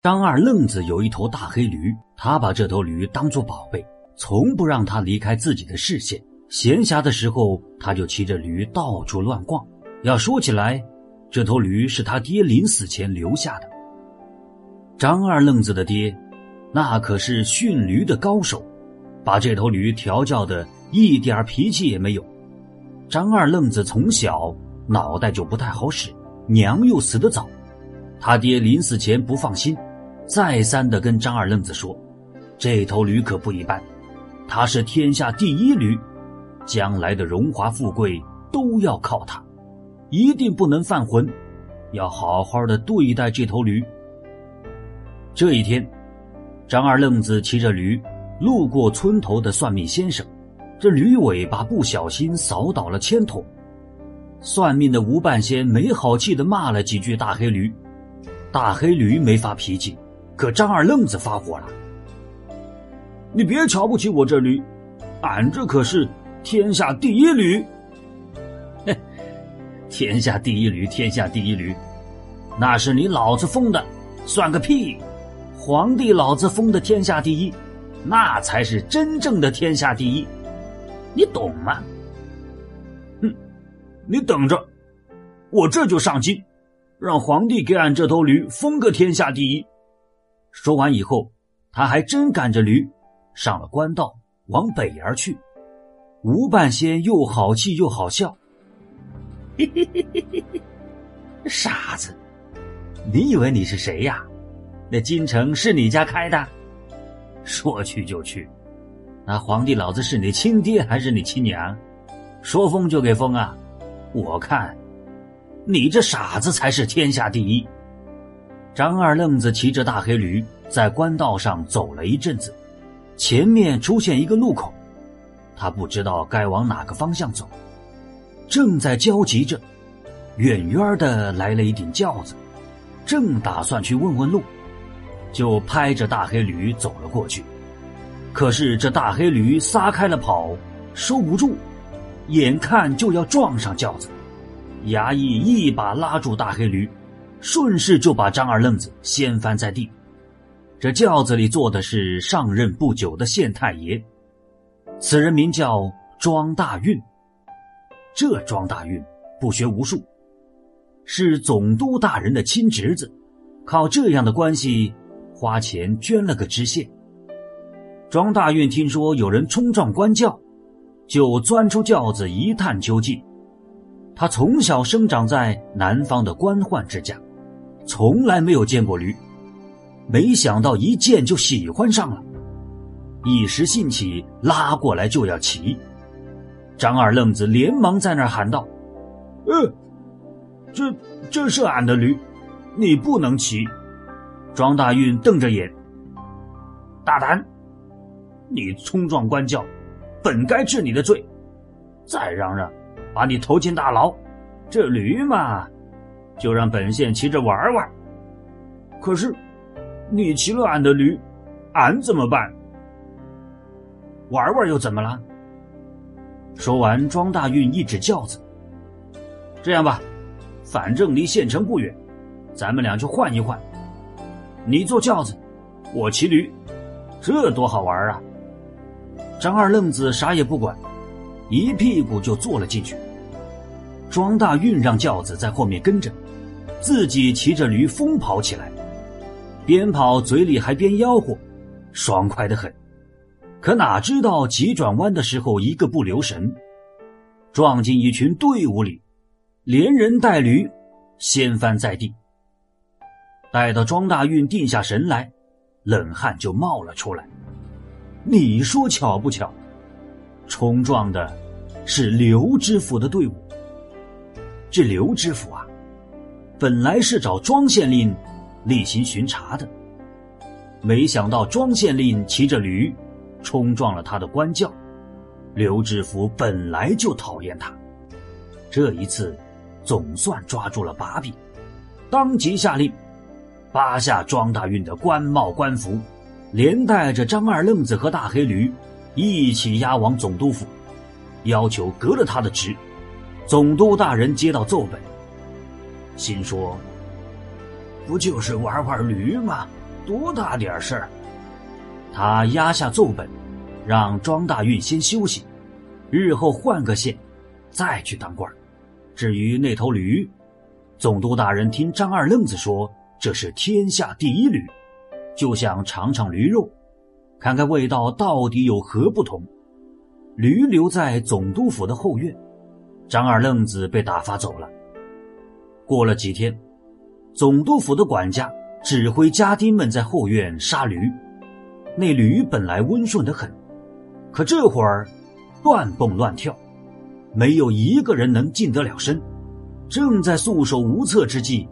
张二愣子有一头大黑驴，他把这头驴当作宝贝，从不让它离开自己的视线。闲暇的时候，他就骑着驴到处乱逛。要说起来，这头驴是他爹临死前留下的。张二愣子的爹，那可是驯驴的高手，把这头驴调教的一点脾气也没有。张二愣子从小脑袋就不太好使，娘又死得早，他爹临死前不放心，再三的跟张二愣子说：“这头驴可不一般，它是天下第一驴。”将来的荣华富贵都要靠它，一定不能犯浑，要好好的对待这头驴。这一天，张二愣子骑着驴路过村头的算命先生，这驴尾巴不小心扫倒了铅筒，算命的吴半仙没好气的骂了几句大黑驴，大黑驴没发脾气，可张二愣子发火了：“你别瞧不起我这驴，俺这可是……”天下第一驴，嘿，天下第一驴，天下第一驴，那是你老子封的，算个屁！皇帝老子封的天下第一，那才是真正的天下第一，你懂吗？哼，你等着，我这就上京，让皇帝给俺这头驴封个天下第一。说完以后，他还真赶着驴上了官道，往北而去。吴半仙又好气又好笑，傻子，你以为你是谁呀？那京城是你家开的？说去就去，那皇帝老子是你亲爹还是你亲娘？说封就给封啊！我看，你这傻子才是天下第一。张二愣子骑着大黑驴在官道上走了一阵子，前面出现一个路口。他不知道该往哪个方向走，正在焦急着，远远的来了一顶轿子，正打算去问问路，就拍着大黑驴走了过去。可是这大黑驴撒开了跑，收不住，眼看就要撞上轿子，衙役一把拉住大黑驴，顺势就把张二愣子掀翻在地。这轿子里坐的是上任不久的县太爷。此人名叫庄大运。这庄大运不学无术，是总督大人的亲侄子，靠这样的关系，花钱捐了个知县。庄大运听说有人冲撞官轿，就钻出轿子一探究竟。他从小生长在南方的官宦之家，从来没有见过驴，没想到一见就喜欢上了。一时兴起，拉过来就要骑。张二愣子连忙在那儿喊道：“呃，这这是俺的驴，你不能骑。”庄大运瞪着眼：“大胆！你冲撞官轿，本该治你的罪。再嚷嚷，把你投进大牢。这驴嘛，就让本县骑着玩玩。可是，你骑了俺的驴，俺怎么办？”玩玩又怎么了？说完，庄大运一指轿子：“这样吧，反正离县城不远，咱们俩就换一换。你坐轿子，我骑驴，这多好玩啊！”张二愣子啥也不管，一屁股就坐了进去。庄大运让轿子在后面跟着，自己骑着驴疯跑起来，边跑嘴里还边吆喝，爽快的很。可哪知道急转弯的时候，一个不留神，撞进一群队伍里，连人带驴掀翻在地。待到庄大运定下神来，冷汗就冒了出来。你说巧不巧？冲撞的是刘知府的队伍。这刘知府啊，本来是找庄县令例行巡查的，没想到庄县令骑着驴。冲撞了他的官轿，刘知府本来就讨厌他，这一次总算抓住了把柄，当即下令扒下庄大运的官帽官服，连带着张二愣子和大黑驴一起押往总督府，要求革了他的职。总督大人接到奏本，心说：“不就是玩玩驴吗？多大点事儿？他压下奏本，让庄大运先休息，日后换个县，再去当官。至于那头驴，总督大人听张二愣子说这是天下第一驴，就想尝尝驴肉，看看味道到底有何不同。驴留在总督府的后院，张二愣子被打发走了。过了几天，总督府的管家指挥家丁们在后院杀驴。那驴本来温顺的很，可这会儿乱蹦乱跳，没有一个人能近得了身。正在束手无策之际，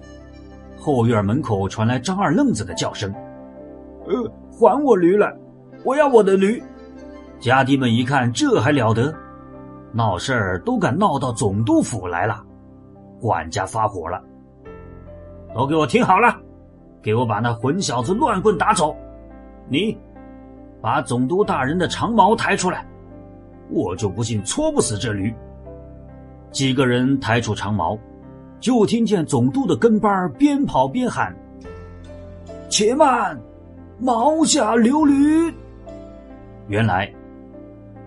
后院门口传来张二愣子的叫声：“呃，还我驴来！我要我的驴！”家丁们一看，这还了得！闹事儿都敢闹到总督府来了。管家发火了：“都给我听好了，给我把那混小子乱棍打走！你，把总督大人的长矛抬出来，我就不信戳不死这驴。”几个人抬出长矛，就听见总督的跟班边跑边喊：“且慢，毛下留驴！”原来。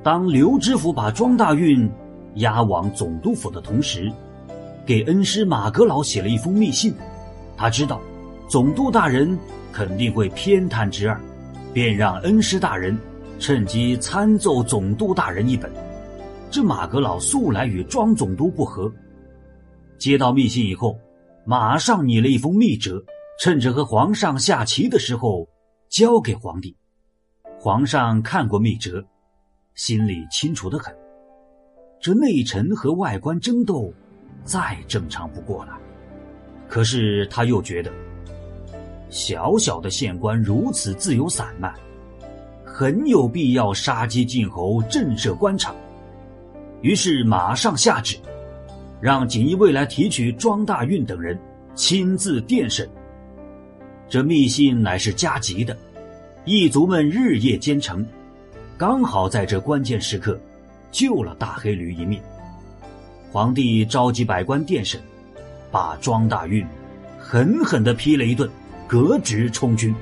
当刘知府把庄大运押往总督府的同时，给恩师马阁老写了一封密信。他知道总督大人肯定会偏袒侄儿，便让恩师大人趁机参奏总督大人一本。这马阁老素来与庄总督不和，接到密信以后，马上拟了一封密折，趁着和皇上下棋的时候交给皇帝。皇上看过密折。心里清楚的很，这内臣和外官争斗，再正常不过了。可是他又觉得，小小的县官如此自由散漫，很有必要杀鸡儆猴，震慑官场。于是马上下旨，让锦衣卫来提取庄大运等人，亲自电审。这密信乃是加急的，异族们日夜兼程。刚好在这关键时刻，救了大黑驴一命。皇帝召集百官殿审，把庄大运狠狠地批了一顿，革职充军，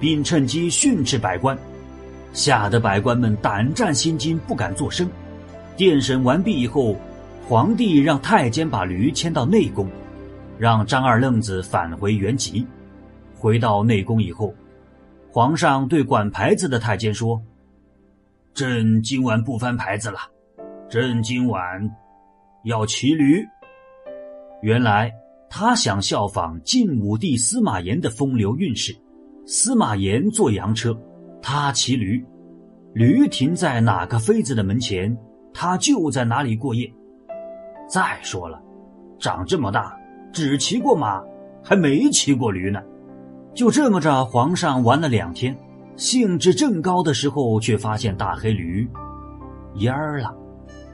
并趁机训斥百官，吓得百官们胆战心惊，不敢作声。殿审完毕以后，皇帝让太监把驴牵到内宫，让张二愣子返回原籍。回到内宫以后，皇上对管牌子的太监说。朕今晚不翻牌子了，朕今晚要骑驴。原来他想效仿晋武帝司马炎的风流韵事，司马炎坐羊车，他骑驴，驴停在哪个妃子的门前，他就在哪里过夜。再说了，长这么大只骑过马，还没骑过驴呢。就这么着，皇上玩了两天。兴致正高的时候，却发现大黑驴蔫儿了。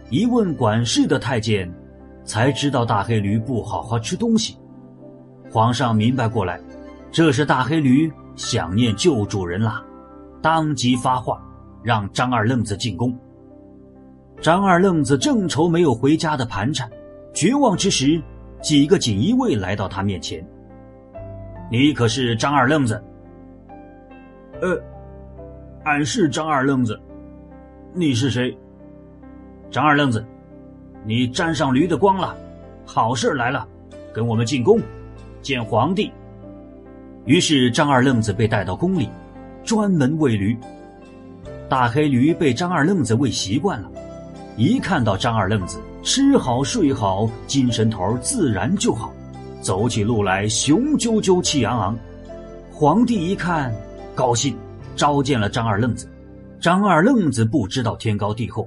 一问管事的太监，才知道大黑驴不好好吃东西。皇上明白过来，这是大黑驴想念旧主人啦，当即发话，让张二愣子进宫。张二愣子正愁没有回家的盘缠，绝望之时，几个锦衣卫来到他面前：“你可是张二愣子？”“呃。”俺是张二愣子，你是谁？张二愣子，你沾上驴的光了，好事来了，跟我们进宫见皇帝。于是张二愣子被带到宫里，专门喂驴。大黑驴被张二愣子喂习惯了，一看到张二愣子吃好睡好，精神头自然就好，走起路来雄赳赳气昂昂。皇帝一看，高兴。召见了张二愣子，张二愣子不知道天高地厚，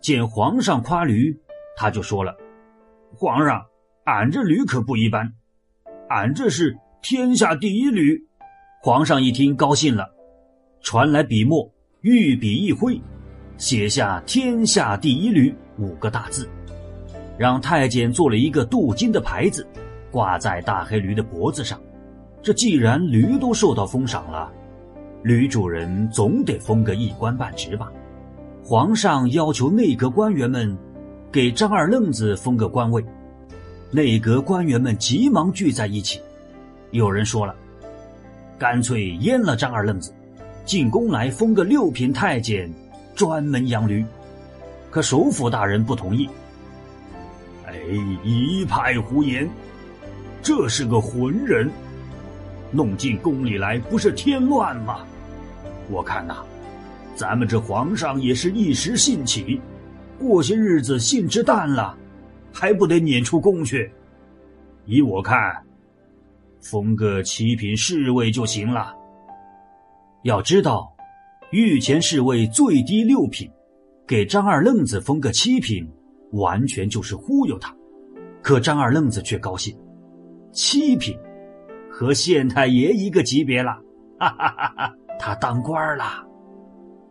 见皇上夸驴，他就说了：“皇上，俺这驴可不一般，俺这是天下第一驴。”皇上一听高兴了，传来笔墨，御笔一挥，写下“天下第一驴”五个大字，让太监做了一个镀金的牌子，挂在大黑驴的脖子上。这既然驴都受到封赏了。驴主人总得封个一官半职吧？皇上要求内阁官员们给张二愣子封个官位，内阁官员们急忙聚在一起。有人说了：“干脆阉了张二愣子，进宫来封个六品太监，专门养驴。可首府大人不同意。哎，一派胡言！这是个浑人，弄进宫里来不是添乱吗？我看呐，咱们这皇上也是一时兴起，过些日子兴致淡了，还不得撵出宫去？依我看，封个七品侍卫就行了。要知道，御前侍卫最低六品，给张二愣子封个七品，完全就是忽悠他。可张二愣子却高兴，七品，和县太爷一个级别了，哈哈哈哈！他当官了。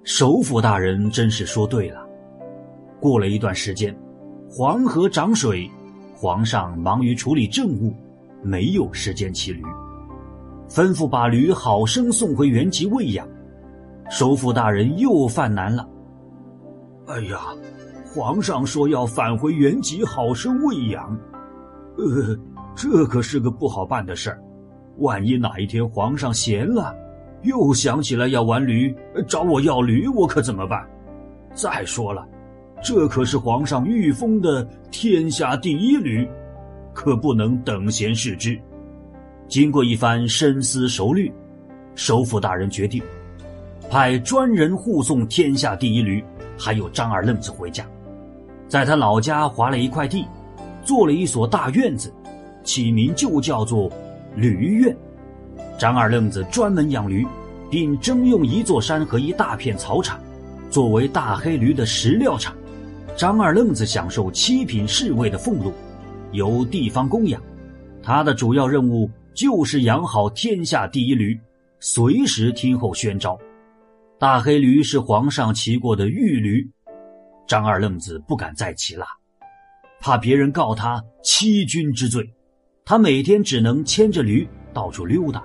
首府大人真是说对了。过了一段时间，黄河涨水。皇上忙于处理政务，没有时间骑驴，吩咐把驴好生送回原籍喂养。首府大人又犯难了。哎呀，皇上说要返回原籍好生喂养，呃，这可是个不好办的事儿。万一哪一天皇上闲了，又想起来要玩驴，找我要驴，我可怎么办？再说了。这可是皇上御封的天下第一驴，可不能等闲视之。经过一番深思熟虑，首府大人决定派专人护送天下第一驴，还有张二愣子回家，在他老家划了一块地，做了一所大院子，起名就叫做驴院。张二愣子专门养驴，并征用一座山和一大片草场，作为大黑驴的食料场。张二愣子享受七品侍卫的俸禄，由地方供养。他的主要任务就是养好天下第一驴，随时听候宣召。大黑驴是皇上骑过的御驴，张二愣子不敢再骑了，怕别人告他欺君之罪。他每天只能牵着驴到处溜达，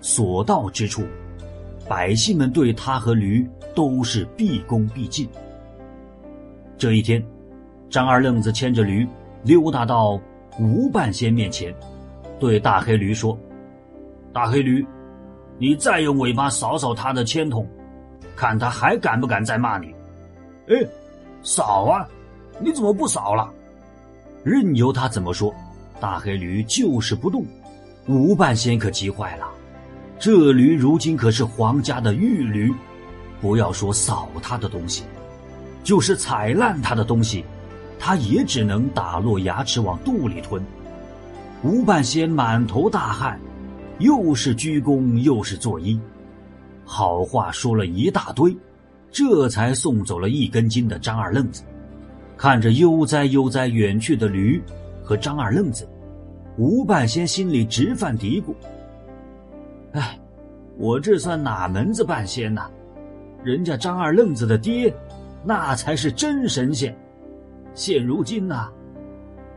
所到之处，百姓们对他和驴都是毕恭毕敬。这一天，张二愣子牵着驴溜达到吴半仙面前，对大黑驴说：“大黑驴，你再用尾巴扫扫他的铅筒，看他还敢不敢再骂你？”“哎，扫啊！你怎么不扫了？”任由他怎么说，大黑驴就是不动。吴半仙可急坏了，这驴如今可是皇家的御驴，不要说扫他的东西。就是踩烂他的东西，他也只能打落牙齿往肚里吞。吴半仙满头大汗，又是鞠躬又是作揖，好话说了一大堆，这才送走了一根筋的张二愣子。看着悠哉悠哉远去的驴和张二愣子，吴半仙心里直犯嘀咕：“哎，我这算哪门子半仙呐？人家张二愣子的爹。”那才是真神仙。现如今呐，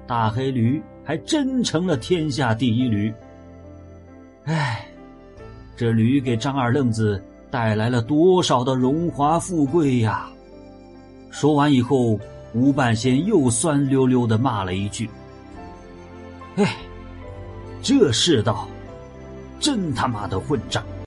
大黑驴还真成了天下第一驴。唉，这驴给张二愣子带来了多少的荣华富贵呀！说完以后，吴半仙又酸溜溜的骂了一句：“唉，这世道，真他妈的混账！”